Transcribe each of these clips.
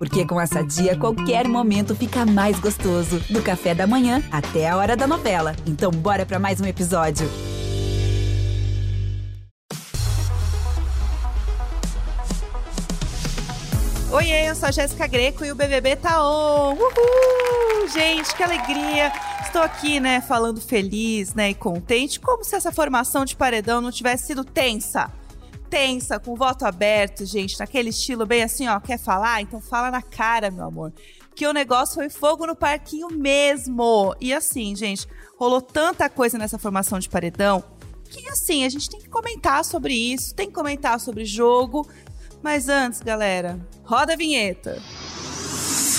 Porque com essa dia, qualquer momento fica mais gostoso. Do café da manhã até a hora da novela. Então, bora para mais um episódio. Oiê, eu sou a Jéssica Greco e o BBB tá on. Uhul! Gente, que alegria! Estou aqui, né, falando feliz, né, e contente, como se essa formação de paredão não tivesse sido tensa. Tensa, com voto aberto, gente, naquele estilo bem assim, ó, quer falar? Então fala na cara, meu amor. Que o negócio foi fogo no parquinho mesmo. E assim, gente, rolou tanta coisa nessa formação de paredão que assim, a gente tem que comentar sobre isso, tem que comentar sobre jogo, mas antes, galera, roda a vinheta.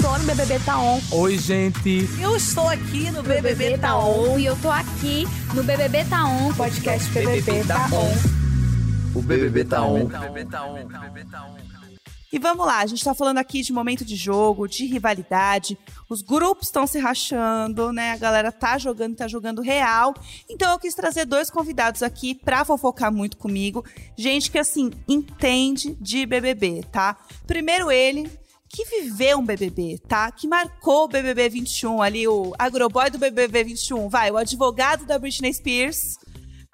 Tô no BBB Tá On. Oi, gente. Eu estou aqui no BBB, BBB Tá On. E eu tô aqui no BBB Tá On. Podcast BBB Tá On. O BBB Tá On. E vamos lá, a gente tá falando aqui de momento de jogo, de rivalidade. Os grupos estão se rachando, né? A galera tá jogando, tá jogando real. Então eu quis trazer dois convidados aqui pra fofocar muito comigo. Gente que, assim, entende de BBB, tá? Primeiro ele, que viveu um BBB, tá? Que marcou o BBB 21 ali, o agroboy do BBB 21, vai, o advogado da Britney Spears.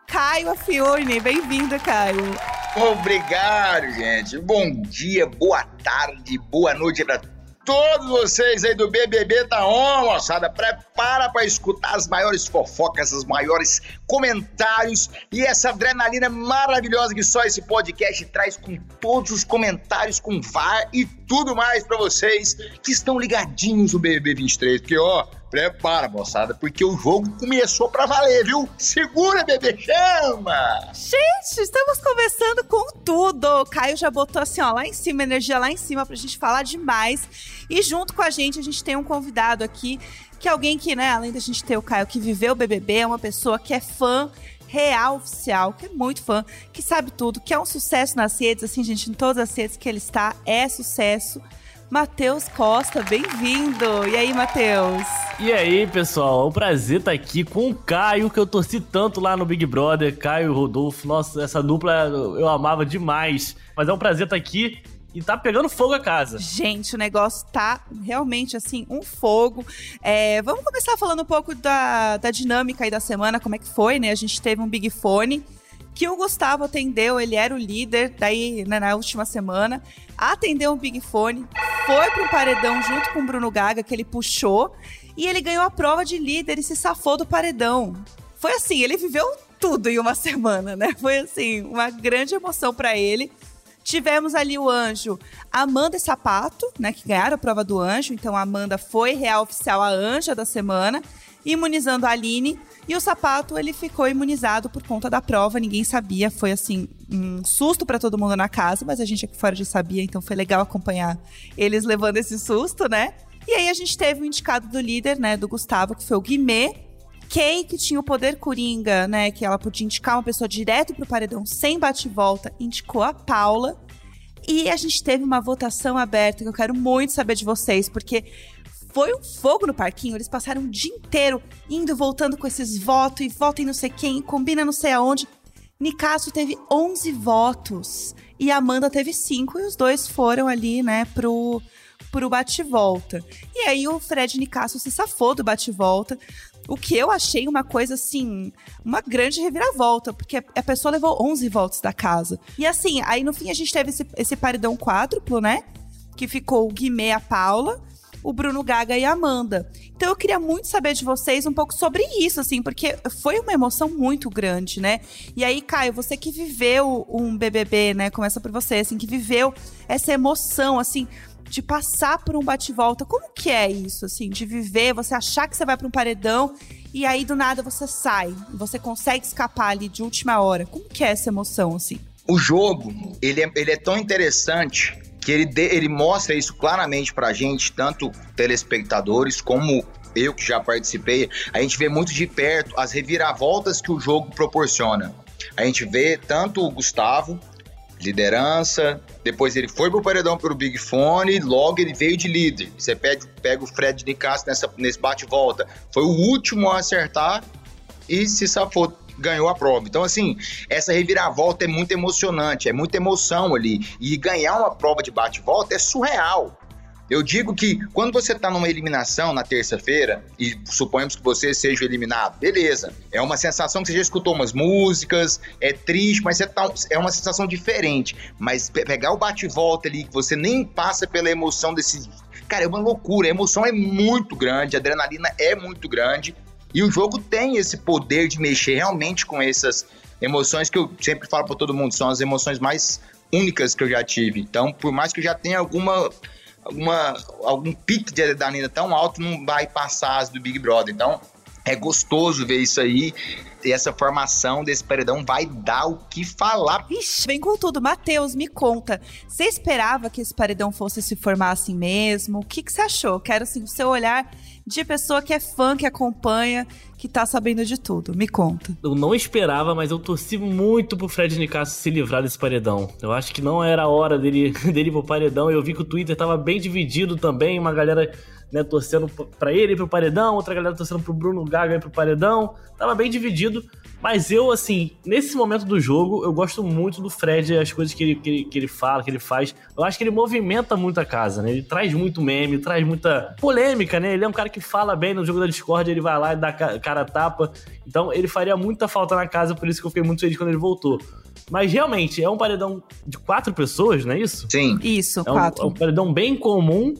Caio Afione. Bem-vindo, Caio. Obrigado, gente. Bom dia, boa tarde, boa noite para todos vocês aí do BBB tá on, moçada. Prepara para escutar as maiores fofocas, os maiores comentários e essa adrenalina maravilhosa que só esse podcast traz com todos os comentários com VAR e tudo mais para vocês que estão ligadinhos no BBB 23, porque ó, Prepara, moçada, porque o jogo começou pra valer, viu? Segura, bebê, chama! Gente, estamos começando com tudo. O Caio já botou assim, ó, lá em cima, energia lá em cima pra gente falar demais. E junto com a gente, a gente tem um convidado aqui, que é alguém que, né, além da gente ter o Caio que viveu o BBB, é uma pessoa que é fã real oficial, que é muito fã, que sabe tudo, que é um sucesso nas redes, assim, gente, em todas as redes que ele está, é sucesso. Matheus Costa, bem-vindo! E aí, Matheus? E aí, pessoal? É um prazer estar aqui com o Caio, que eu torci tanto lá no Big Brother, Caio e Rodolfo. Nossa, essa dupla eu amava demais. Mas é um prazer estar aqui e tá pegando fogo a casa. Gente, o negócio tá realmente assim, um fogo. É, vamos começar falando um pouco da, da dinâmica aí da semana, como é que foi, né? A gente teve um Big Fone que o Gustavo atendeu, ele era o líder, daí né, na última semana, atendeu o Big Fone, foi pro paredão junto com o Bruno Gaga, que ele puxou, e ele ganhou a prova de líder e se safou do paredão. Foi assim, ele viveu tudo em uma semana, né? Foi assim, uma grande emoção para ele. Tivemos ali o anjo Amanda e Sapato, né? Que ganharam a prova do anjo. Então a Amanda foi real oficial a anja da semana, imunizando a Aline. E o sapato, ele ficou imunizado por conta da prova, ninguém sabia, foi assim, um susto para todo mundo na casa, mas a gente aqui fora já sabia, então foi legal acompanhar eles levando esse susto, né? E aí a gente teve o indicado do líder, né, do Gustavo, que foi o Guimê, Kay, que tinha o poder coringa, né, que ela podia indicar uma pessoa direto pro paredão sem bate-volta, indicou a Paula. E a gente teve uma votação aberta que eu quero muito saber de vocês, porque foi um fogo no parquinho. Eles passaram o dia inteiro indo e voltando com esses votos e votem não sei quem, combina não sei aonde. Nicasso teve 11 votos e Amanda teve 5 e os dois foram ali, né, pro, pro bate-volta. E aí o Fred Nicasso se safou do bate-volta. O que eu achei uma coisa assim, uma grande reviravolta, porque a pessoa levou 11 votos da casa. E assim, aí no fim a gente teve esse, esse paredão quádruplo, né? Que ficou o Guimê, a Paula, o Bruno Gaga e a Amanda. Então eu queria muito saber de vocês um pouco sobre isso, assim, porque foi uma emoção muito grande, né? E aí, Caio, você que viveu um BBB, né? Começa por você, assim, que viveu essa emoção, assim, de passar por um bate-volta. Como que é isso, assim, de viver, você achar que você vai para um paredão e aí do nada você sai, você consegue escapar ali de última hora. Como que é essa emoção, assim? O jogo, ele é, ele é tão interessante que ele, de, ele mostra isso claramente pra gente, tanto telespectadores como eu que já participei, a gente vê muito de perto as reviravoltas que o jogo proporciona. A gente vê tanto o Gustavo, liderança, depois ele foi pro paredão pelo Big Fone, logo ele veio de líder. Você pega, pega o Fred Nicasso nessa, nesse bate-volta. Foi o último a acertar e se safou ganhou a prova. Então, assim, essa reviravolta é muito emocionante, é muita emoção ali. E ganhar uma prova de bate-volta é surreal. Eu digo que quando você tá numa eliminação na terça-feira, e suponhamos que você seja eliminado, beleza. É uma sensação que você já escutou umas músicas, é triste, mas tá, é uma sensação diferente. Mas pegar o bate-volta ali, que você nem passa pela emoção desse. Cara, é uma loucura. A emoção é muito grande, a adrenalina é muito grande. E o jogo tem esse poder de mexer realmente com essas emoções que eu sempre falo para todo mundo, são as emoções mais únicas que eu já tive. Então, por mais que eu já tenha alguma alguma, algum pique de adrenalina tão alto, não vai passar as do Big Brother. Então, é gostoso ver isso aí. E essa formação desse paredão vai dar o que falar. Ixi, vem com tudo. Matheus, me conta. Você esperava que esse paredão fosse se formar assim mesmo? O que, que você achou? Quero, assim, o seu olhar de pessoa que é fã, que acompanha, que tá sabendo de tudo. Me conta. Eu não esperava, mas eu torci muito pro Fred Nicasso se livrar desse paredão. Eu acho que não era a hora dele, dele ir pro paredão. Eu vi que o Twitter tava bem dividido também, uma galera né, torcendo para ele ir pro paredão, outra galera torcendo pro Bruno Gaga ir pro paredão. Tava bem dividido, mas eu, assim, nesse momento do jogo, eu gosto muito do Fred, as coisas que ele, que ele, que ele fala, que ele faz. Eu acho que ele movimenta muito a casa, né? Ele traz muito meme, traz muita polêmica, né? Ele é um cara que fala bem no jogo da Discord, ele vai lá e dá cara tapa. Então, ele faria muita falta na casa, por isso que eu fiquei muito feliz quando ele voltou. Mas realmente, é um paredão de quatro pessoas, não é isso? Sim. Isso, É um, quatro. é um paredão bem comum,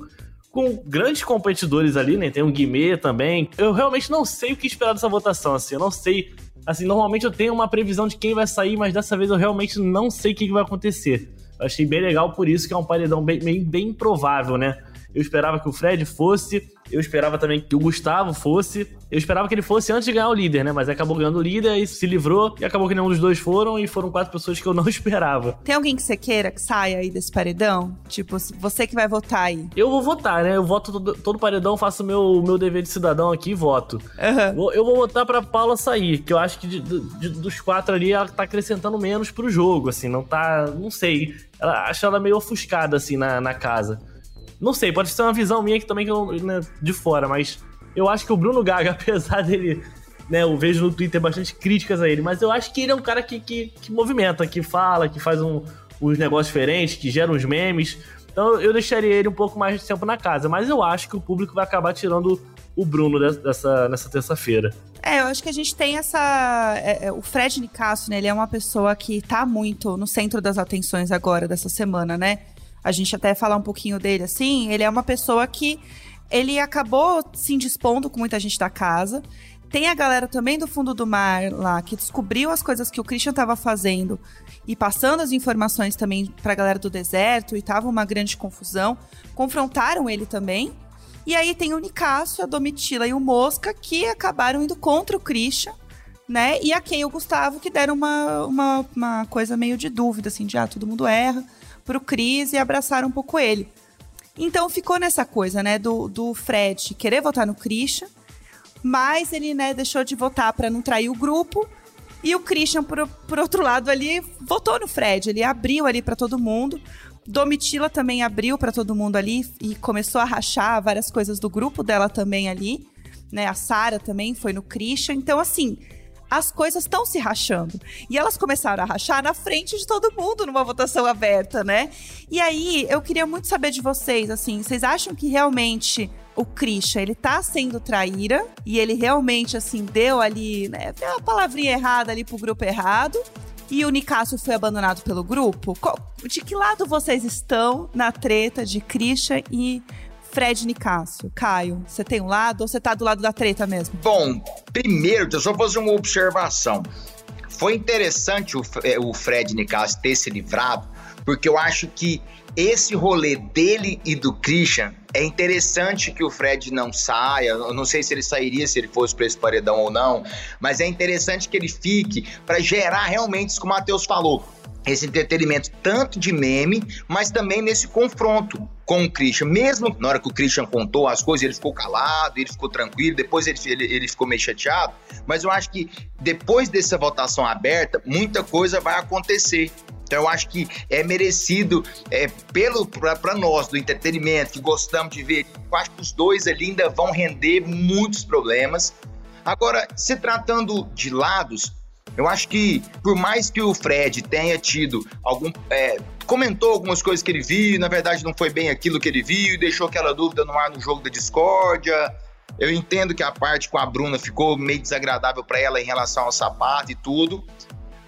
com grandes competidores ali, né? Tem um Guimê também. Eu realmente não sei o que esperar dessa votação, assim. Eu não sei. Assim, normalmente eu tenho uma previsão de quem vai sair, mas dessa vez eu realmente não sei o que vai acontecer. Eu achei bem legal por isso que é um paredão bem, bem, bem improvável, né? Eu esperava que o Fred fosse, eu esperava também que o Gustavo fosse. Eu esperava que ele fosse antes de ganhar o líder, né? Mas acabou ganhando o líder e se livrou. E acabou que nenhum dos dois foram. E foram quatro pessoas que eu não esperava. Tem alguém que você queira que saia aí desse paredão? Tipo, você que vai votar aí. Eu vou votar, né? Eu voto todo, todo paredão, faço meu, meu dever de cidadão aqui e voto. Vou- Eu vou votar pra Paula sair, que eu acho que de- de- dos quatro ali ela tá acrescentando menos pro jogo, assim, não tá. Não sei. Ela, acho ela meio ofuscada, assim, na, na casa. Não sei, pode ser uma visão minha que também que eu, né, de fora, mas eu acho que o Bruno Gaga, apesar dele. Né, eu vejo no Twitter bastante críticas a ele, mas eu acho que ele é um cara que, que, que movimenta, que fala, que faz um, uns negócios diferentes, que gera uns memes. Então eu deixaria ele um pouco mais de tempo na casa, mas eu acho que o público vai acabar tirando o Bruno des- dessa, nessa terça-feira. É, eu acho que a gente tem essa. é, é, o Fred Nicasso, né? Ele é uma pessoa que tá muito no centro das atenções agora, dessa semana, né? A gente até falar um pouquinho dele assim. Ele é uma pessoa que ele acabou se indispondo com muita gente da casa. Tem a galera também do fundo do mar lá que descobriu as coisas que o Christian tava fazendo e passando as informações também pra galera do deserto e tava uma grande confusão. Confrontaram ele também. E aí tem o Nicásio, a Domitila e o Mosca que acabaram indo contra o Christian, né? E a quem o Gustavo que deram uma, uma, uma coisa meio de dúvida, assim, de ah, todo mundo erra, pro Cris e abraçaram um pouco ele. Então ficou nessa coisa, né, do, do Fred querer votar no Christian, mas ele, né, deixou de votar para não trair o grupo. E o Christian, por, por outro lado, ali, votou no Fred. Ele abriu ali para todo mundo. Domitila também abriu para todo mundo ali e começou a rachar várias coisas do grupo dela também ali. Né? A Sara também foi no Christian. Então, assim, as coisas estão se rachando. E elas começaram a rachar na frente de todo mundo numa votação aberta, né? E aí, eu queria muito saber de vocês, assim, vocês acham que realmente o Christian, ele tá sendo traíra e ele realmente, assim, deu ali, né, deu uma palavrinha errada ali pro grupo errado e o Nicásio foi abandonado pelo grupo? De que lado vocês estão na treta de Christian e Fred Nicásio? Caio, você tem um lado ou você tá do lado da treta mesmo? Bom, primeiro, deixa eu só fazer uma observação. Foi interessante o, eh, o Fred Nicasso ter se livrado, porque eu acho que esse rolê dele e do Christian é interessante que o Fred não saia. Eu não sei se ele sairia se ele fosse para esse paredão ou não, mas é interessante que ele fique para gerar realmente isso que o Matheus falou. Esse entretenimento tanto de meme, mas também nesse confronto com o Christian. Mesmo na hora que o Christian contou as coisas, ele ficou calado, ele ficou tranquilo, depois ele, ele, ele ficou meio chateado. Mas eu acho que depois dessa votação aberta, muita coisa vai acontecer. Então eu acho que é merecido é, pelo para nós do entretenimento que gostamos de ver. Eu acho que os dois ali ainda vão render muitos problemas. Agora, se tratando de lados, Eu acho que, por mais que o Fred tenha tido algum. É, comentou algumas coisas que ele viu, na verdade não foi bem aquilo que ele viu, deixou aquela dúvida no ar no jogo da discórdia. Eu entendo que a parte com a Bruna ficou meio desagradável para ela em relação ao sapato e tudo.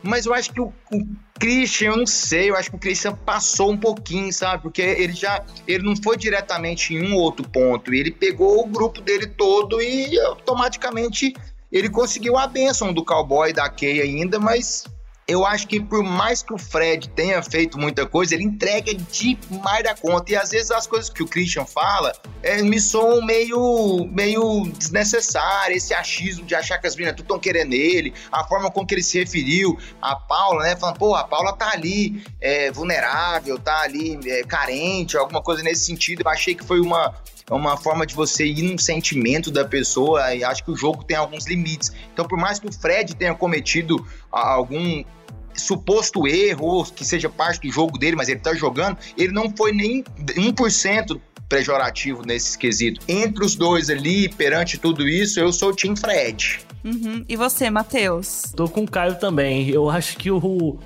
Mas eu acho que o, o, Christian, eu não sei, eu acho que o Christian passou um pouquinho, sabe? Porque ele já. Ele não foi diretamente em um outro ponto. Ele pegou o grupo dele todo e automaticamente ele conseguiu a bênção do cowboy da Kay ainda, mas eu acho que por mais que o Fred tenha feito muita coisa, ele entrega demais da conta. E às vezes as coisas que o Christian fala é, me soam meio, meio desnecessário. Esse achismo de achar que as meninas estão querendo ele, a forma com que ele se referiu a Paula, né? Falando, pô, a Paula tá ali é, vulnerável, tá ali é, carente, alguma coisa nesse sentido. Eu achei que foi uma, uma forma de você ir num sentimento da pessoa e acho que o jogo tem alguns limites. Então, por mais que o Fred tenha cometido algum suposto erro, ou que seja parte do jogo dele, mas ele tá jogando, ele não foi nem 1% pejorativo nesse quesito. Entre os dois ali, perante tudo isso, eu sou o Team Fred. Uhum. E você, Matheus? Tô com o Caio também. Eu acho que o,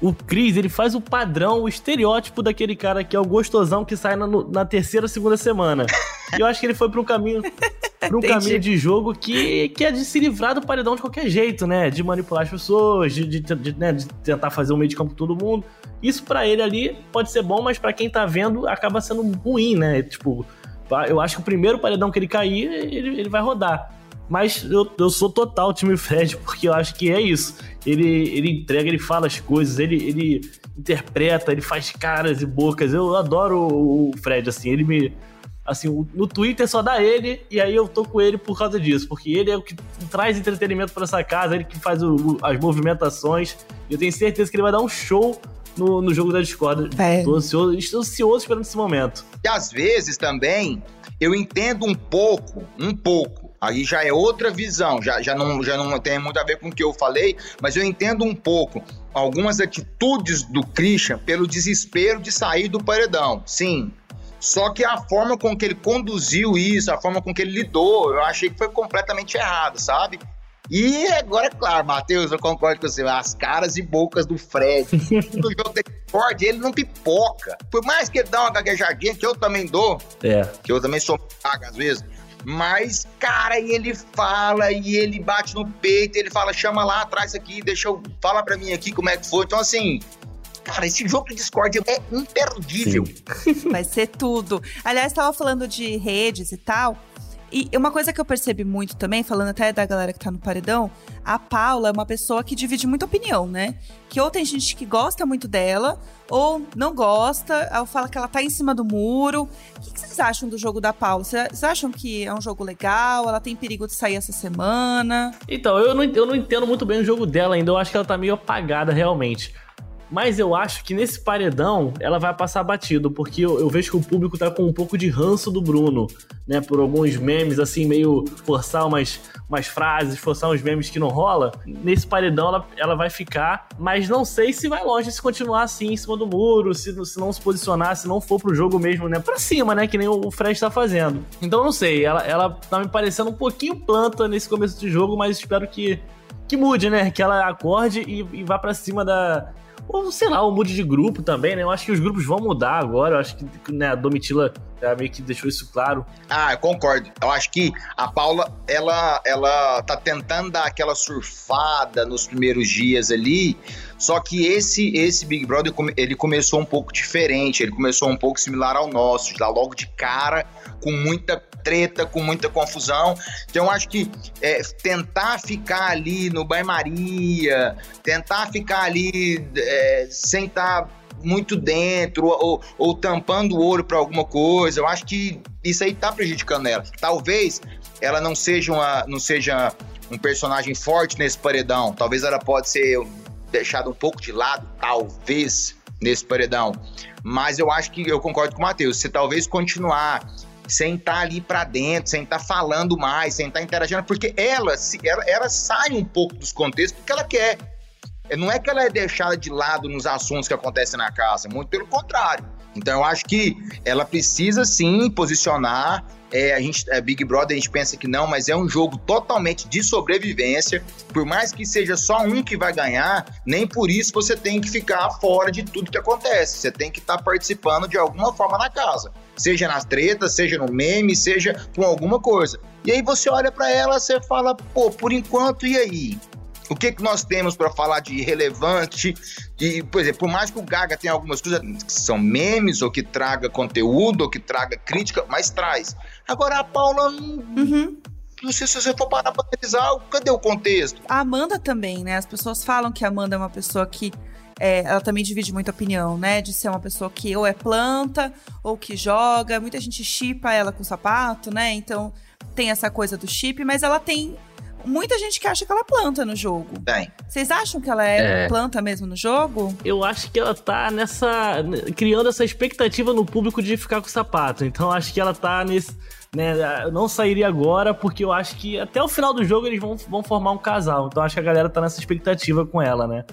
o Cris, ele faz o padrão, o estereótipo daquele cara que é o gostosão que sai na, na terceira, segunda semana. e eu acho que ele foi para um caminho para um caminho de jogo que, que é de se livrar do paredão de qualquer jeito, né? De manipular as pessoas, de, de, de, né? de tentar fazer um meio de campo com todo mundo. Isso para ele ali pode ser bom, mas para quem tá vendo acaba sendo ruim, né? Tipo, eu acho que o primeiro paredão que ele cair, ele, ele vai rodar. Mas eu, eu sou total time Fred, porque eu acho que é isso. Ele, ele entrega, ele fala as coisas, ele, ele interpreta, ele faz caras e bocas. Eu adoro o Fred, assim, ele me. Assim, no Twitter só dá ele, e aí eu tô com ele por causa disso, porque ele é o que traz entretenimento para essa casa, ele que faz o, as movimentações. E eu tenho certeza que ele vai dar um show no, no jogo da Discord. É. Tô ansioso, estou ansioso esperando esse momento. E às vezes também eu entendo um pouco, um pouco Aí já é outra visão, já, já, não, já não tem muito a ver com o que eu falei, mas eu entendo um pouco algumas atitudes do Christian pelo desespero de sair do paredão. Sim. Só que a forma com que ele conduziu isso, a forma com que ele lidou, eu achei que foi completamente errado, sabe? E agora, é claro, Matheus, eu concordo com você, as caras e bocas do Fred. no jogo da Ford, ele não pipoca. Por mais que ele dá uma gaguejadinha, que eu também dou, é. que eu também sou paga às vezes, mas, cara, e ele fala, e ele bate no peito, ele fala, chama lá atrás aqui, deixa eu. Fala pra mim aqui como é que foi. Então, assim. Cara, esse jogo de Discord é imperdível. Vai ser tudo. Aliás, tava falando de redes e tal. E uma coisa que eu percebi muito também, falando até da galera que tá no paredão, a Paula é uma pessoa que divide muita opinião, né? Que ou tem gente que gosta muito dela, ou não gosta, ou fala que ela tá em cima do muro. O que, vocês acham do jogo da Paula? Vocês acham que é um jogo legal? Ela tem perigo de sair essa semana? Então, eu não, eu não entendo muito bem o jogo dela ainda. Eu acho que ela tá meio apagada realmente. Mas eu acho que nesse paredão ela vai passar batido, porque eu, eu, vejo que o público tá com um pouco de ranço do Bruno, né? Por alguns memes, assim, meio forçar umas, umas frases, forçar uns memes que não rola. Nesse paredão ela, ela vai ficar, mas não sei se vai longe se continuar assim em cima do muro, se, se não se posicionar, se não for pro jogo mesmo, né? Pra cima, né? Que nem o Fred tá fazendo. Então não sei, ela, ela tá me parecendo um pouquinho planta nesse começo de jogo, mas espero que que mude, né? Que ela acorde e, e vá para cima da, ou, sei lá, o mude de grupo também, né? Eu acho que os grupos vão mudar agora. Eu acho que né, a Domitila já meio que deixou isso claro. Ah, eu concordo. Eu acho que a Paula, ela, ela tá tentando dar aquela surfada nos primeiros dias ali. Só que esse, esse Big Brother, ele começou um pouco diferente. Ele começou um pouco similar ao nosso. Já logo de cara, com muita treta, com muita confusão. Então, eu acho que é, tentar ficar ali no banho-maria, tentar ficar ali é, sem estar tá muito dentro ou, ou tampando o olho para alguma coisa, eu acho que isso aí tá prejudicando ela. Talvez ela não seja, uma, não seja um personagem forte nesse paredão. Talvez ela pode ser deixada um pouco de lado, talvez, nesse paredão. Mas eu acho que eu concordo com o Matheus. Se talvez continuar sem estar tá ali para dentro, sem estar tá falando mais, sem estar tá interagindo, porque ela, ela, ela sai um pouco dos contextos porque ela quer. Não é que ela é deixada de lado nos assuntos que acontecem na casa, muito pelo contrário. Então eu acho que ela precisa sim posicionar. É, a gente, é, Big Brother, a gente pensa que não, mas é um jogo totalmente de sobrevivência. Por mais que seja só um que vai ganhar, nem por isso você tem que ficar fora de tudo que acontece. Você tem que estar tá participando de alguma forma na casa. Seja nas tretas, seja no meme, seja com alguma coisa. E aí você olha para ela, você fala, pô, por enquanto, e aí? O que, que nós temos para falar de relevante? E, por exemplo, por mais que o Gaga tenha algumas coisas que são memes, ou que traga conteúdo, ou que traga crítica, mas traz. Agora a Paula. Uhum. Não sei se você for parar pra analisar, cadê o contexto? A Amanda também, né? As pessoas falam que a Amanda é uma pessoa que é, ela também divide muita opinião, né? De ser uma pessoa que ou é planta ou que joga. Muita gente chipa ela com sapato, né? Então tem essa coisa do chip, mas ela tem muita gente que acha que ela planta no jogo. Tem. Vocês acham que ela é, é, planta mesmo no jogo? Eu acho que ela tá nessa. criando essa expectativa no público de ficar com o sapato. Então acho que ela tá nesse. Né, eu não sairia agora porque eu acho que até o final do jogo eles vão, vão formar um casal. Então acho que a galera tá nessa expectativa com ela, né?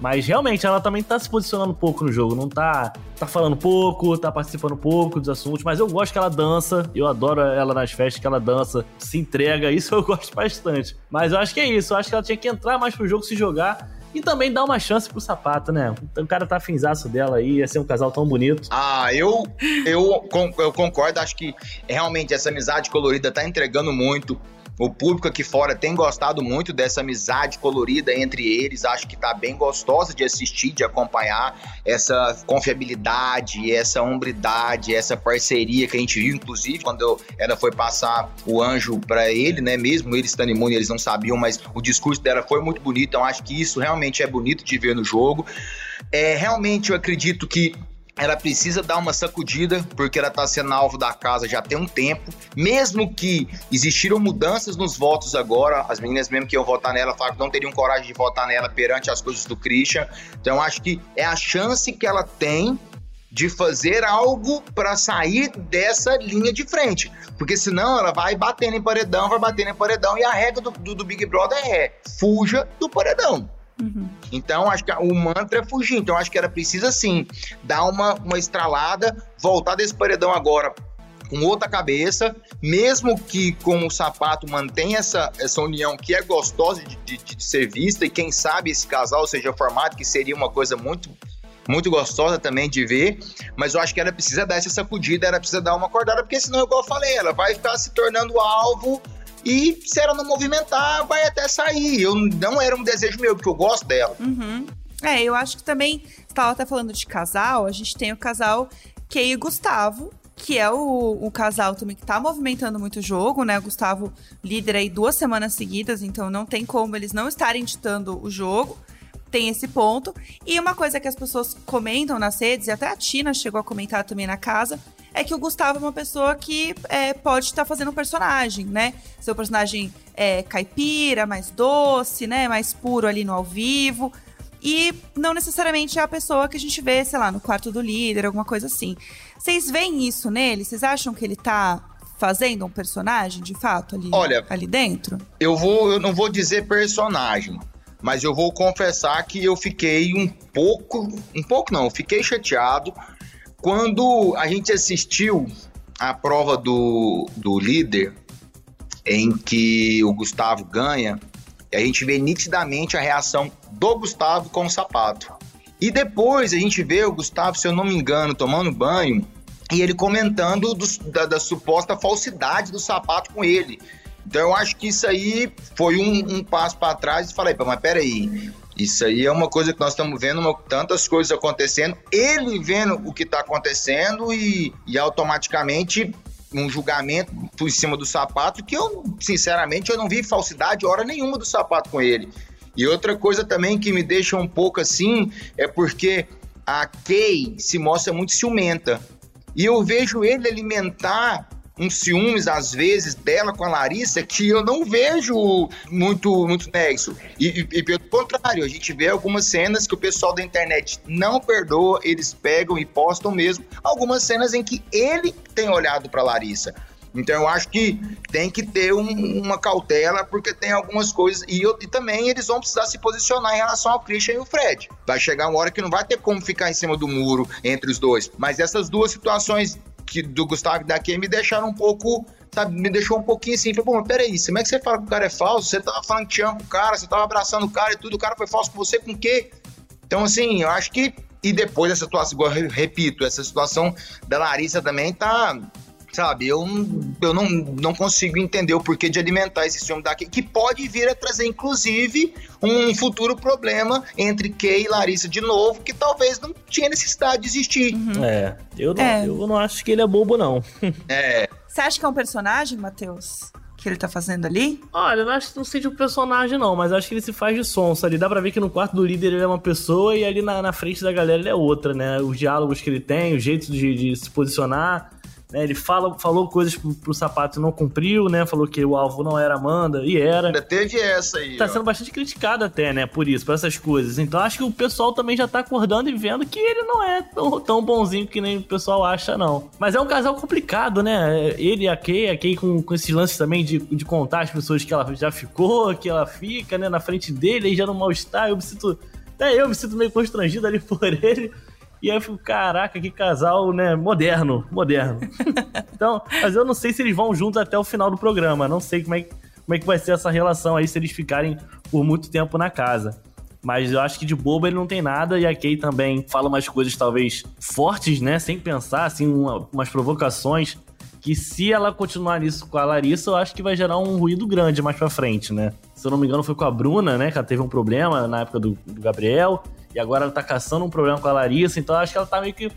Mas realmente ela também tá se posicionando pouco no jogo, não tá tá falando pouco, tá participando pouco dos assuntos, mas eu gosto que ela dança, eu adoro ela nas festas que ela dança, se entrega, isso eu gosto bastante. Mas eu acho que é isso, eu acho que ela tinha que entrar mais pro jogo, se jogar e também dar uma chance pro sapato, né? O cara tá afinzaço dela aí, ia ser um casal tão bonito. Ah, eu, eu, eu concordo, acho que realmente essa amizade colorida tá entregando muito. O público aqui fora tem gostado muito dessa amizade colorida entre eles. Acho que tá bem gostosa de assistir, de acompanhar essa confiabilidade, essa hombridade, essa parceria que a gente viu, inclusive, quando ela foi passar o anjo para ele, né? Mesmo eles estando imune, eles não sabiam, mas o discurso dela foi muito bonito. Então, acho que isso realmente é bonito de ver no jogo. É, realmente, eu acredito que ela precisa dar uma sacudida, porque ela está sendo alvo da casa já tem um tempo. Mesmo que existiram mudanças nos votos agora, as meninas mesmo que iam votar nela falaram que não teriam coragem de votar nela perante as coisas do Christian. Então acho que é a chance que ela tem de fazer algo para sair dessa linha de frente. Porque senão ela vai batendo em paredão, vai batendo em paredão, e a regra do, do, do Big Brother é fuja do paredão. Uhum. Então, acho que o mantra é fugir. Então, acho que era preciso, sim, dar uma, uma estralada, voltar desse paredão agora com outra cabeça, mesmo que com o sapato mantenha essa, essa união que é gostosa de, de, de ser vista, e quem sabe esse casal seja formado, que seria uma coisa muito muito gostosa também de ver, mas eu acho que ela precisa dar essa sacudida, ela precisa dar uma acordada, porque senão, igual eu falei, ela vai ficar se tornando alvo e se ela não movimentar, vai até sair. Eu não era um desejo meu, porque eu gosto dela. Uhum. É, eu acho que também, estava até falando de casal, a gente tem o casal Kay e Gustavo, que é o, o, casal também que tá movimentando muito o jogo, né? O Gustavo líder aí duas semanas seguidas, então não tem como eles não estarem ditando o jogo. Tem esse ponto. E uma coisa que as pessoas comentam nas redes, e até a Tina chegou a comentar também na casa, é que o Gustavo é uma pessoa que é, pode estar tá fazendo um personagem, né? Seu personagem é caipira, mais doce, né? Mais puro ali no ao vivo. E não necessariamente é a pessoa que a gente vê, sei lá, no quarto do líder, alguma coisa assim. Vocês veem isso nele? Vocês acham que ele tá fazendo um personagem, de fato, ali, Olha, ali dentro? Eu vou, eu não vou dizer personagem, mas eu vou confessar que eu fiquei um pouco, um pouco não, eu fiquei chateado quando a gente assistiu a prova do, do líder, em que o Gustavo ganha, a gente vê nitidamente a reação do Gustavo com o sapato. E depois a gente vê o Gustavo, se eu não me engano, tomando banho e ele comentando do, da, da, suposta falsidade do sapato com ele. Então eu acho que isso aí foi um, um passo para trás e falei, mas peraí, isso aí é uma coisa que nós estamos vendo uma, tantas coisas acontecendo, ele vendo o que está acontecendo e, e automaticamente um julgamento por cima do sapato que eu, sinceramente, eu não vi falsidade hora nenhuma do sapato com ele. E outra coisa também que me deixa um pouco assim é porque a Kay se mostra muito ciumenta. E eu vejo ele alimentar uns ciúmes, às vezes, dela com a Larissa, que eu não vejo muito, muito nexo. E, e, e, pelo contrário, a gente vê algumas cenas que o pessoal da internet não perdoa, eles pegam e postam mesmo algumas cenas em que ele tem olhado para Larissa. Então eu acho que tem que ter um, uma cautela, porque tem algumas coisas. E, eu, e, também eles vão precisar se posicionar em relação ao Christian e o Fred. Vai chegar uma hora que não vai ter como ficar em cima do muro entre os dois. Mas essas duas situações que, do Gustavo da Kim me deixaram um pouco sabe, me deixou um pouquinho assim. Falei, mas peraí, como é que você fala que o cara é falso? Você tava falando que te ama o cara, você tava abraçando o cara e tudo, o cara foi falso com você com o quê? Então, assim, eu acho que. E depois dessa situação, repito, essa situação da Larissa também tá sabe? Eu, eu não, não consigo entender o porquê de alimentar esse ciúme daqui, que pode vir a trazer, inclusive, um futuro problema entre Kay e Larissa de novo, que talvez não tinha necessidade de existir. Uhum. É, eu não, é. eu não acho que ele é bobo, não. é. Você acha que é um personagem, Matheus? que ele tá fazendo ali? Olha, eu acho que não seja um personagem, não, mas acho que ele se faz de sonso ali. Dá pra ver que no quarto do líder ele é uma pessoa e ali na, na frente da galera ele é outra, né? Os diálogos que ele tem, o jeito de, de se posicionar. Né, ele fala, falou coisas pro, pro sapato e não cumpriu, né? Falou que o alvo não era Amanda, e era. Ainda teve essa aí. Tá ó. sendo bastante criticado até, né? Por isso, por essas coisas. Então acho que o pessoal também já tá acordando e vendo que ele não é tão, tão bonzinho que nem o pessoal acha, não. Mas é um casal complicado, né? Ele e a Kay, a Kay com, com esses lances também de, de contar as pessoas que ela já ficou, que ela fica, né? Na frente dele, aí já no mal-estar. Eu me sinto. Até eu me sinto meio constrangido ali por ele. E aí eu fico, caraca, que casal, né? Moderno, moderno. então, mas eu não sei se eles vão juntos até o final do programa. Não sei como é, como é que vai ser essa relação aí se eles ficarem por muito tempo na casa. Mas eu acho que de bobo ele não tem nada, e a Kay também fala umas coisas talvez fortes, né? Sem pensar, assim, uma, umas provocações. Que se ela continuar nisso com a Larissa, eu acho que vai gerar um ruído grande mais pra frente, né? Se eu não me engano, foi com a Bruna, né? Que ela teve um problema na época do, do Gabriel. E agora ela tá caçando um problema com a Larissa, então acho que ela tá meio que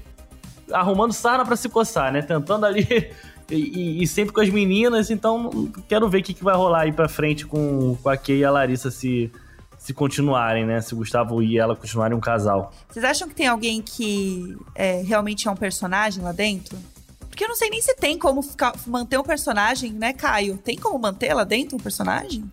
arrumando sarna para se coçar, né? Tentando ali. E, e, sempre com as meninas, então quero ver o que, que vai rolar aí pra frente com, com a Kay e a Larissa se, se continuarem, né? Se o Gustavo e ela continuarem um casal. Vocês acham que tem alguém que é, realmente é um personagem lá dentro? Porque eu não sei nem se tem como ficar, manter um personagem, né, Caio? Tem como manter lá dentro um personagem?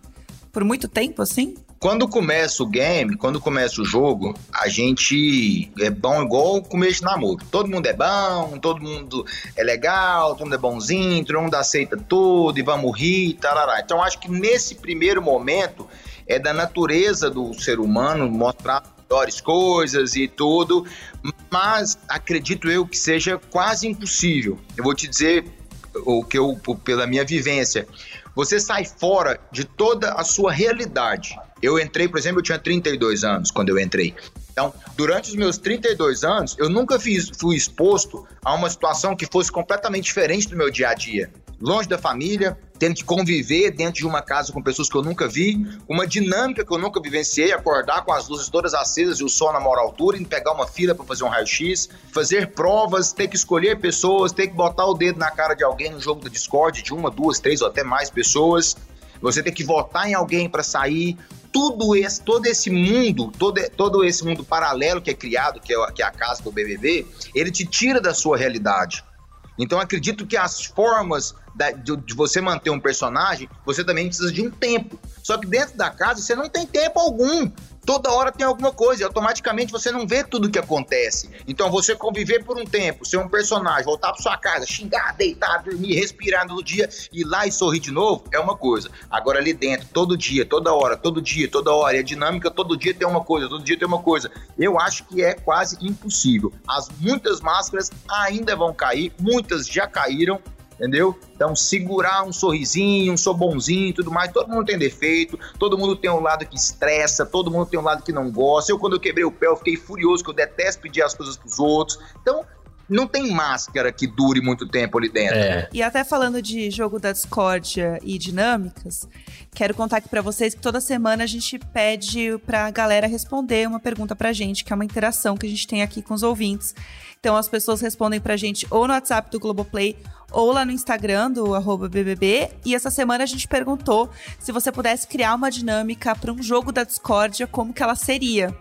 Por muito tempo, assim? Quando começa o game, quando começa o jogo, a gente é bom igual o começo de namoro. Todo mundo é bom, todo mundo é legal, todo mundo é bonzinho, todo mundo aceita tudo e vamos rir, tarará. Então acho que nesse primeiro momento é da natureza do ser humano mostrar melhores coisas e tudo, mas acredito eu que seja quase impossível. Eu vou te dizer o que eu pela minha vivência. Você sai fora de toda a sua realidade eu entrei, por exemplo, eu tinha 32 anos quando eu entrei. Então, durante os meus 32 anos, eu nunca fiz, fui exposto a uma situação que fosse completamente diferente do meu dia a dia. Longe da família, tendo que conviver dentro de uma casa com pessoas que eu nunca vi, uma dinâmica que eu nunca vivenciei, acordar com as luzes todas acesas e o sol na maior altura, e pegar uma fila para fazer um raio-x, fazer provas, ter que escolher pessoas, ter que botar o dedo na cara de alguém no jogo da Discord, de uma, duas, três ou até mais pessoas, você tem que votar em alguém para sair, tudo esse, todo esse mundo, todo, todo esse mundo paralelo que é criado, que é, que é a casa do BBB, ele te tira da sua realidade. Então acredito que as formas da, de, de, você manter um personagem, você também precisa de um tempo. Só que dentro da casa você não tem tempo algum toda hora tem alguma coisa e automaticamente você não vê tudo o que acontece. Então você conviver por um tempo, ser um personagem, voltar para sua casa, xingar, deitar, dormir, respirar no dia, ir lá e sorrir de novo, é uma coisa. Agora ali dentro, todo dia, toda hora, todo dia, toda hora, e a dinâmica todo dia tem uma coisa, todo dia tem uma coisa. Eu acho que é quase impossível. As muitas máscaras ainda vão cair, muitas já caíram entendeu? Então, segurar um sorrisinho, um sou bonzinho e tudo mais, todo mundo tem defeito, todo mundo tem um lado que estressa, todo mundo tem um lado que não gosta. Eu, quando eu quebrei o pé, eu fiquei furioso, que eu detesto pedir as coisas pros outros. Então, não tem máscara que dure muito tempo ali dentro. É. E até falando de jogo da discórdia e dinâmicas, quero contar aqui para vocês que toda semana a gente pede pra galera responder uma pergunta pra gente, que é uma interação que a gente tem aqui com os ouvintes. Então as pessoas respondem pra gente ou no WhatsApp do Globoplay ou lá no Instagram do BBB. E essa semana a gente perguntou se você pudesse criar uma dinâmica para um jogo da discórdia, como que ela seria.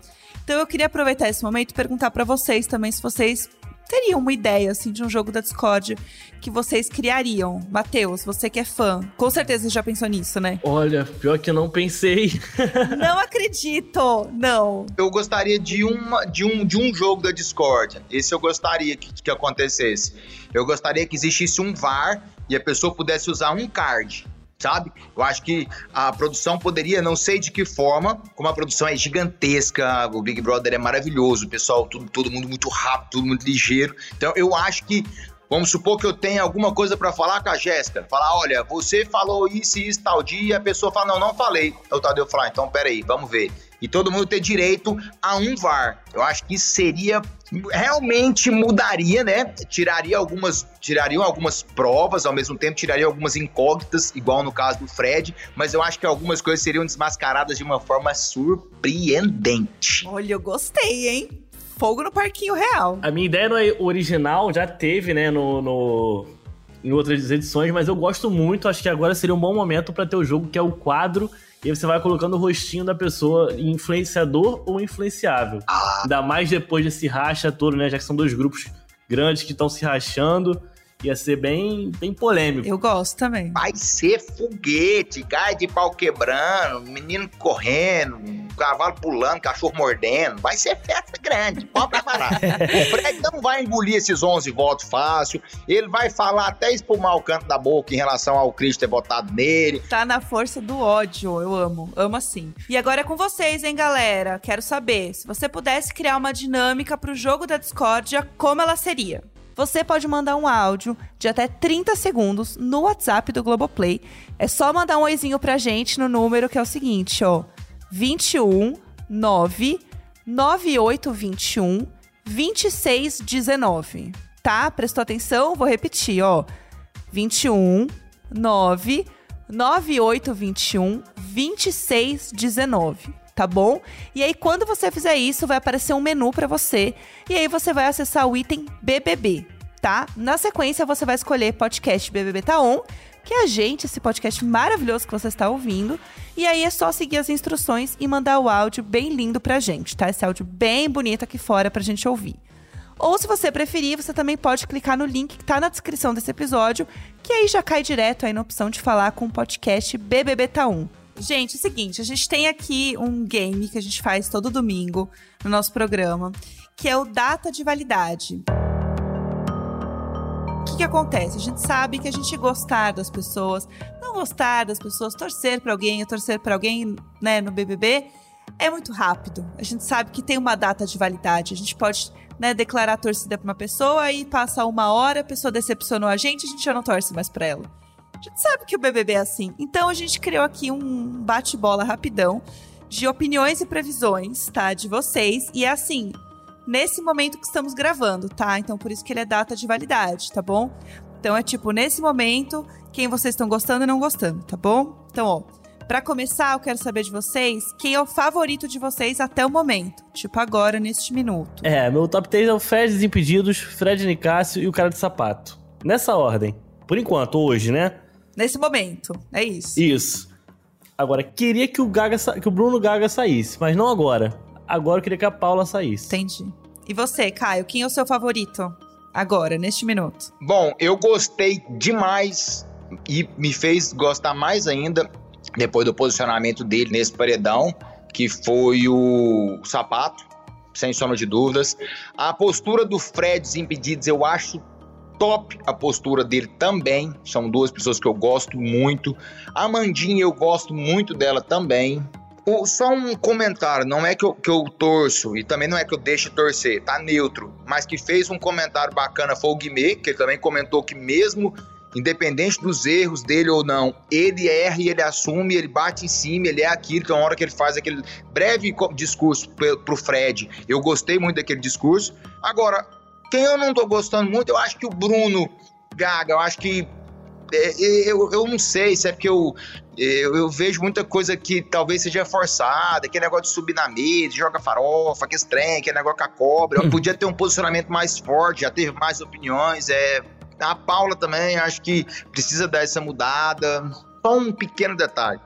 Então eu queria aproveitar esse momento e perguntar para vocês também se vocês teria uma ideia, assim, de um jogo da Discord que vocês criariam? Matheus, você que é fã, com certeza já pensou nisso, né? Olha, pior que eu não pensei. não acredito! Não. Eu gostaria de, uma, de, um, de um jogo da Discord. Esse eu gostaria que, que acontecesse. Eu gostaria que existisse um VAR e a pessoa pudesse usar um card sabe? Eu acho que a produção poderia, não sei de que forma, como a produção é gigantesca, o Big Brother é maravilhoso, o pessoal, tudo, todo mundo muito rápido, todo mundo ligeiro. Então eu acho que Vamos supor que eu tenha alguma coisa para falar com a Jéssica. Falar, olha, você falou isso e isso tal dia, a pessoa fala, não, não falei. Eu Tadeu falar, então peraí, vamos ver. E todo mundo ter direito a um VAR. Eu acho que isso seria realmente mudaria, né? Tiraria algumas, tirariam algumas provas, ao mesmo tempo tiraria algumas incógnitas, igual no caso do Fred, mas eu acho que algumas coisas seriam desmascaradas de uma forma surpreendente. Olha, eu gostei, hein? fogo no parquinho real. A minha ideia no original já teve, né, no, no, em outras edições, mas eu gosto muito, acho que agora seria um bom momento para ter o jogo que é o quadro e você vai colocando o rostinho da pessoa, influenciador ou influenciável. Ah. Ainda mais depois desse racha todo, né? Já que são dois grupos grandes que estão se rachando. Ia ser bem, bem polêmico. Eu gosto também. Vai ser foguete, gás de pau quebrando, menino correndo, cavalo pulando, cachorro mordendo. Vai ser festa grande, pode preparar. o Fred não vai engolir esses 11 votos fácil. Ele vai falar até espumar o canto da boca em relação ao Cristo ter votado nele. Tá na força do ódio, eu amo. Amo assim. E agora é com vocês, hein, galera? Quero saber, se você pudesse criar uma dinâmica pro jogo da discórdia, como ela seria? Você pode mandar um áudio de até 30 segundos no WhatsApp do Globoplay. É só mandar um oizinho pra gente no número que é o seguinte, ó. 21 9 9821 2619. Tá? Prestou atenção? Vou repetir, ó. 21 9 9821 2619 tá bom? E aí, quando você fizer isso, vai aparecer um menu para você. E aí você vai acessar o item BBB, tá? Na sequência, você vai escolher podcast BBB Tá On, que é a gente, esse podcast maravilhoso que você está ouvindo. E aí é só seguir as instruções e mandar o áudio bem lindo pra gente, tá? Esse áudio bem bonito aqui fora pra gente ouvir. Ou se você preferir, você também pode clicar no link que tá na descrição desse episódio, que aí já cai direto aí na opção de falar com o podcast BBB Tá. Gente, é o seguinte, a gente tem aqui um game que a gente faz todo domingo no nosso programa, que é o data de validade. O que, que acontece? A gente sabe que a gente gostar das pessoas, não gostar das pessoas, torcer para alguém, torcer para alguém, né, no BBB, é muito rápido. A gente sabe que tem uma data de validade. A gente pode né, declarar torcida para uma pessoa e passa uma hora, a pessoa decepcionou a gente, a gente já não torce mais para ela. A gente sabe que o BBB é assim. Então a gente criou aqui um bate-bola rapidão de opiniões e previsões, tá? De vocês. E é assim, nesse momento que estamos gravando, tá? Então por isso que ele é data de validade, tá bom? Então é tipo, nesse momento, quem vocês estão gostando e não gostando, tá bom? Então, ó, para começar, eu quero saber de vocês quem é o favorito de vocês até o momento. Tipo, agora, neste minuto. É, meu top 3 é o Fred Desimpedidos, Fred Nicásio e o Cara de Sapato. Nessa ordem. Por enquanto, hoje, né? Nesse momento. É isso. Isso. Agora, queria que o, Gaga que o Bruno Gaga saísse, mas não agora. Agora eu queria que a Paula saísse. Entendi. E você, Caio, quem é o seu favorito? Agora, neste minuto. Bom, eu gostei demais e me fez gostar mais ainda depois do posicionamento dele nesse paredão, que foi o sapato, sem sombra de dúvidas. A postura do Fred Impedidos eu acho top a postura dele também. São duas pessoas que eu gosto muito. A Mandinha, eu gosto muito dela também. O, só um comentário, não é que eu, que eu torço e também não é que eu deixe torcer, tá neutro, mas que fez um comentário bacana foi o Guimê, que ele também comentou que mesmo independente dos erros dele ou não, ele erra e ele assume, ele bate em cima, ele é aquilo. Então, a hora que ele faz aquele breve discurso pro Fred, eu gostei muito daquele discurso. Agora, quem eu não tô gostando muito, eu acho que o Bruno Gaga, eu acho que. É, eu, eu não sei se é porque eu, eu, eu, vejo muita coisa que talvez seja forçada, aquele negócio de subir na mesa, joga farofa, que trem, aquele negócio com a cobra. Eu podia ter um posicionamento mais forte, já ter mais opiniões. É, a Paula também, acho que precisa dar essa mudada. Só um pequeno detalhe.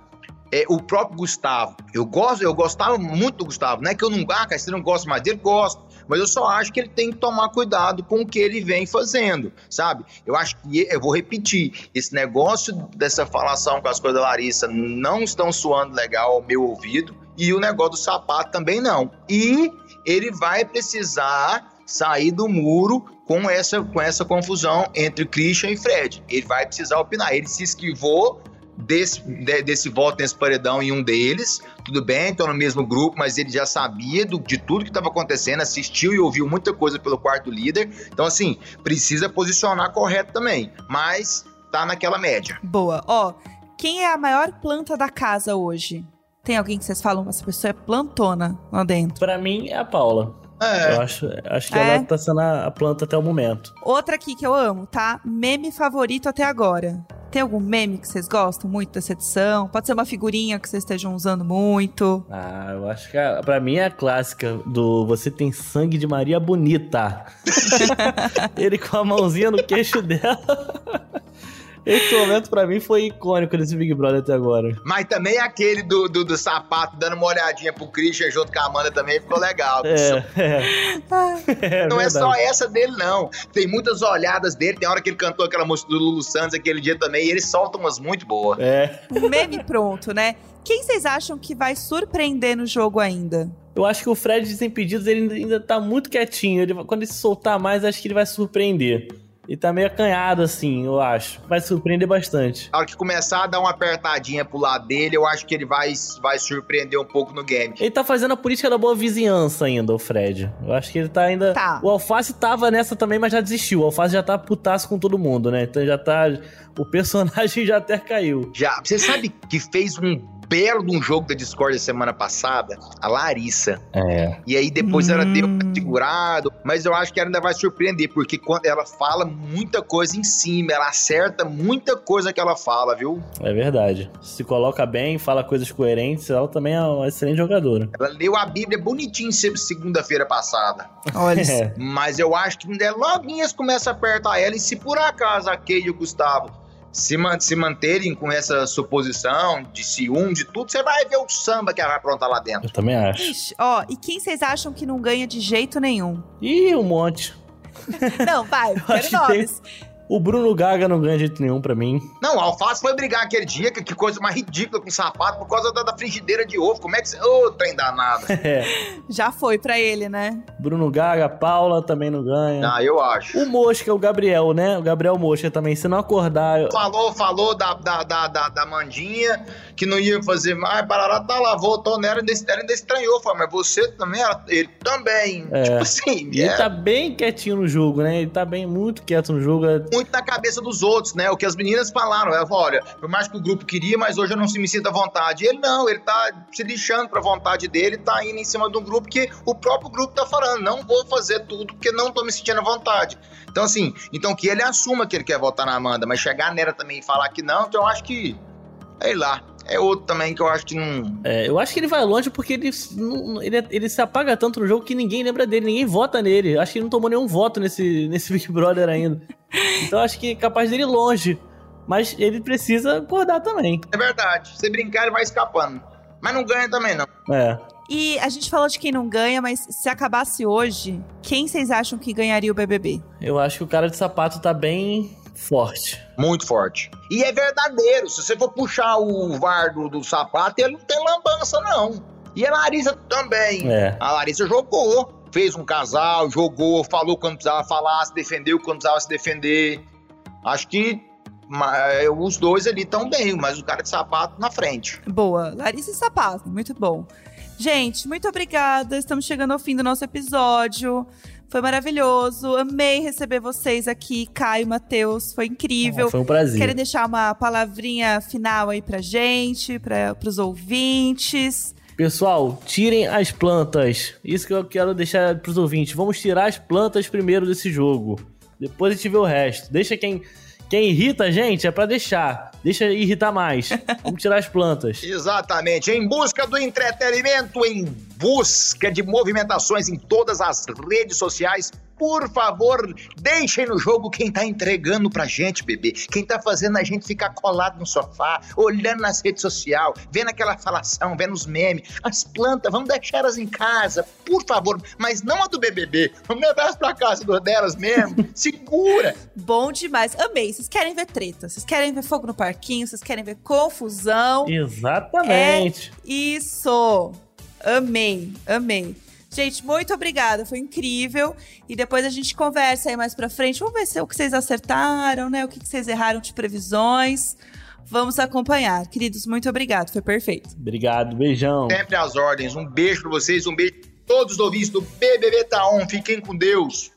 É, o próprio Gustavo. Eu gosto, eu gostava muito do Gustavo. Não é que eu não, ah, você não gosta mais dele, gosto Mas eu só acho que ele tem que tomar cuidado com o que ele vem fazendo, sabe? Eu acho que, eu vou repetir, esse negócio dessa falação com as coisas da Larissa não estão soando legal ao meu ouvido e o negócio do sapato também não. E ele vai precisar sair do muro com essa, com essa confusão entre Christian e Fred. Ele vai precisar opinar. Ele se esquivou desse, de, desse voto nesse paredão em um deles. Tudo bem, estão no mesmo grupo, mas ele já sabia do, de tudo que estava acontecendo, assistiu e ouviu muita coisa pelo quarto líder. Então, assim, precisa posicionar correto também. Mas tá naquela média. Boa. Ó, quem é a maior planta da casa hoje? Tem alguém que vocês falam, essa pessoa é plantona lá dentro? Pra mim é a Paula. É. Eu acho, acho que É? ela tá sendo a planta até o momento. Outra aqui que eu amo, tá? Meme favorito até agora. Tem algum meme que vocês gostam muito dessa edição? Pode ser uma figurinha que vocês estejam usando muito. Ah, eu acho que a, pra mim é a clássica do Você tem sangue de Maria Bonita. Ele com a mãozinha no queixo dela. Esse momento pra mim foi icônico desse Big Brother até agora. Mas também aquele do, do, do sapato dando uma olhadinha pro Christian junto com a Amanda também ficou legal. É, é. É não é verdade. só essa dele, não. Tem muitas olhadas dele. Tem hora que ele cantou aquela música do Lulu Santos aquele dia também. E ele solta umas muito boas. É. Um meme pronto, né? Quem vocês acham que vai surpreender no jogo ainda? Eu acho que o Fred Desimpedidos ele ainda, ainda tá muito quietinho. Ele, quando ele se soltar mais, acho que ele vai surpreender. Ele tá meio acanhado, assim, eu acho. Vai surpreender bastante. Na hora que começar a dar uma apertadinha pro lado dele, eu acho que ele vai, vai surpreender um pouco no game. Ele tá fazendo a política da boa vizinhança ainda, o Fred. Eu acho que ele tá ainda. Tá. O Alface tava nessa também, mas já desistiu. O Alface já tá putaço com todo mundo, né? Então já tá. O personagem já até caiu. Já, você sabe que fez um belo de um jogo da Discord semana passada? A Larissa. É. E aí depois ela deu Hum. segurado, mas eu acho que ela ainda vai surpreender, porque quando ela fala muita coisa em cima, ela acerta muita coisa que ela fala, viu? É verdade. Se coloca bem, fala coisas coerentes, ela também é uma excelente jogadora. Ela leu a Bíblia bonitinho se- segunda-feira passada. Olha, É. Mas eu acho que é loguinhas começa a apertar ela, e se por acaso a Kay e o Gustavo se, man- se manterem com essa suposição de ciúme, de tudo, você vai ver o samba que ela vai aprontar lá dentro. Eu também acho. Ixi, ó, e quem vocês acham que não ganha de jeito nenhum? Ih, um monte. Não, vai, quero que tem. O Bruno Gaga não ganha de jeito nenhum pra mim. Não, o Alface foi brigar aquele dia, que, que coisa mais ridícula com o sapato, por causa da, da frigideira de ovo. Como é que você. Ô, trem danado. É. Já foi pra ele, né? Bruno Gaga, Paula também não ganha. Ah, eu acho. O Mosca, o Gabriel, né? O Gabriel Mosca também. Se não acordar. eu- Falou, falou da, da, da, da, da Mandinha, que não ia fazer mais, parará, tá lá, voltou nela, ainda, ainda estranhou, falou, mas você também, ele também. É. Tipo assim, ele é tá bem quietinho no jogo, né? Ele tá bem muito quieto no jogo. é- muito na cabeça dos outros, né? O que as meninas falaram, ela falou, olha, por mais que o grupo queria, mas hoje eu não se me sinto à vontade. Ele não, ele tá se lixando pra vontade dele, tá indo em cima de um grupo que o próprio grupo tá falando, não vou fazer tudo porque não tô me sentindo à vontade. Então, assim, então que ele assuma que ele quer votar na Amanda, mas chegar nela também e falar que não, então eu acho que, sei lá, é outro também que eu acho que não... É, eu acho que ele vai longe porque ele, não- ele, é- ele se apaga tanto no jogo que ninguém lembra dele, ninguém vota nele. Eu Acho que ele não tomou nenhum voto nesse, nesse Big Brother ainda. Então eu acho que é capaz dele ir longe. Mas ele precisa acordar também. É verdade, se brincar ele vai escapando. Mas não ganha também, não. É. E a gente falou de quem não ganha, mas se acabasse hoje, quem vocês acham que ganharia o BBB? Eu acho que o cara de sapato tá bem forte. Muito forte. E é verdadeiro. Se você for puxar o VAR do, do sapato, ele não tem lambança, não. E a Larissa também. É. A Larissa jogou. Fez um casal, jogou, falou quando precisava falar, se defendeu quando precisava se defender. Acho que é, os dois ali estão bem, mas o cara de sapato na frente. Boa, Larissa e Sapato, muito bom. Gente, muito obrigada. Estamos chegando ao fim do nosso episódio. Foi maravilhoso. Amei receber vocês aqui, Caio, Matheus. Foi incrível. Ah, foi um prazer. Querem deixar uma palavrinha final aí pra gente, para os ouvintes? Pessoal, tirem as plantas. Isso que eu quero deixar pros ouvintes. Vamos tirar as plantas primeiro desse jogo. Depois a gente vê o resto. Deixa quem. Quem irrita gente é pra deixar. Deixa irritar mais. Vamos tirar as plantas. Exatamente. Em busca do entretenimento, em busca de movimentações em todas as redes sociais por favor, deixem no jogo quem tá entregando pra gente, bebê. Quem tá fazendo a gente ficar colado no sofá, olhando nas redes sociais, vendo aquela falação, vendo os memes. As plantas, vamos deixar elas em casa, por favor. Mas não a do BBB. Vamos levar elas pra casa delas mesmo. Segura. Bom demais. Amei. Vocês querem ver treta, vocês querem ver fogo no parquinho, vocês querem ver confusão. Exatamente. É isso. Amei, amei. Gente, muito obrigada, foi incrível. E depois a gente conversa aí mais pra frente. Vamos ver se é o que vocês acertaram, né? O que vocês erraram de previsões. Vamos acompanhar. Queridos, muito obrigado, foi perfeito. Obrigado, beijão. Sempre às ordens. Um beijo pra vocês, um beijo pra todos os ouvintes do BBB Taon. Tá Fiquem com Deus.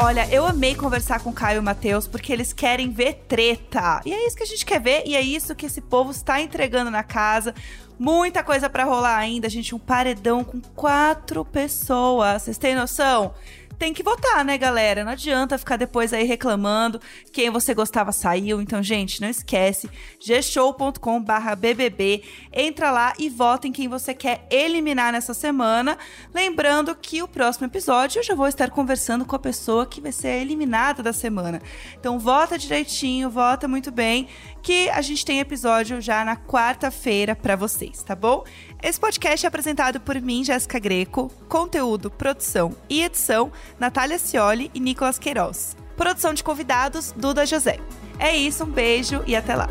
Olha, eu amei conversar com o Caio e o Matheus porque eles querem ver treta. E é isso que a gente quer ver e é isso que esse povo está entregando na casa. Muita coisa para rolar ainda, gente. Um paredão com quatro pessoas. Vocês têm noção? Tem que votar, né, galera? Não adianta ficar depois aí reclamando. Quem você gostava saiu. Então, gente, não esquece. gshow.com/bbb. Entra lá e vota em quem você quer eliminar nessa semana. Lembrando que o próximo episódio eu já vou estar conversando com a pessoa que vai ser eliminada da semana. Então, vota direitinho, vota muito bem, que a gente tem episódio já na quarta-feira para vocês, tá bom? Esse podcast é apresentado por mim, Jéssica Greco, conteúdo, produção e edição, Natália Cioli e Nicolas Queiroz. Produção de convidados, Duda José. É isso, um beijo e até lá.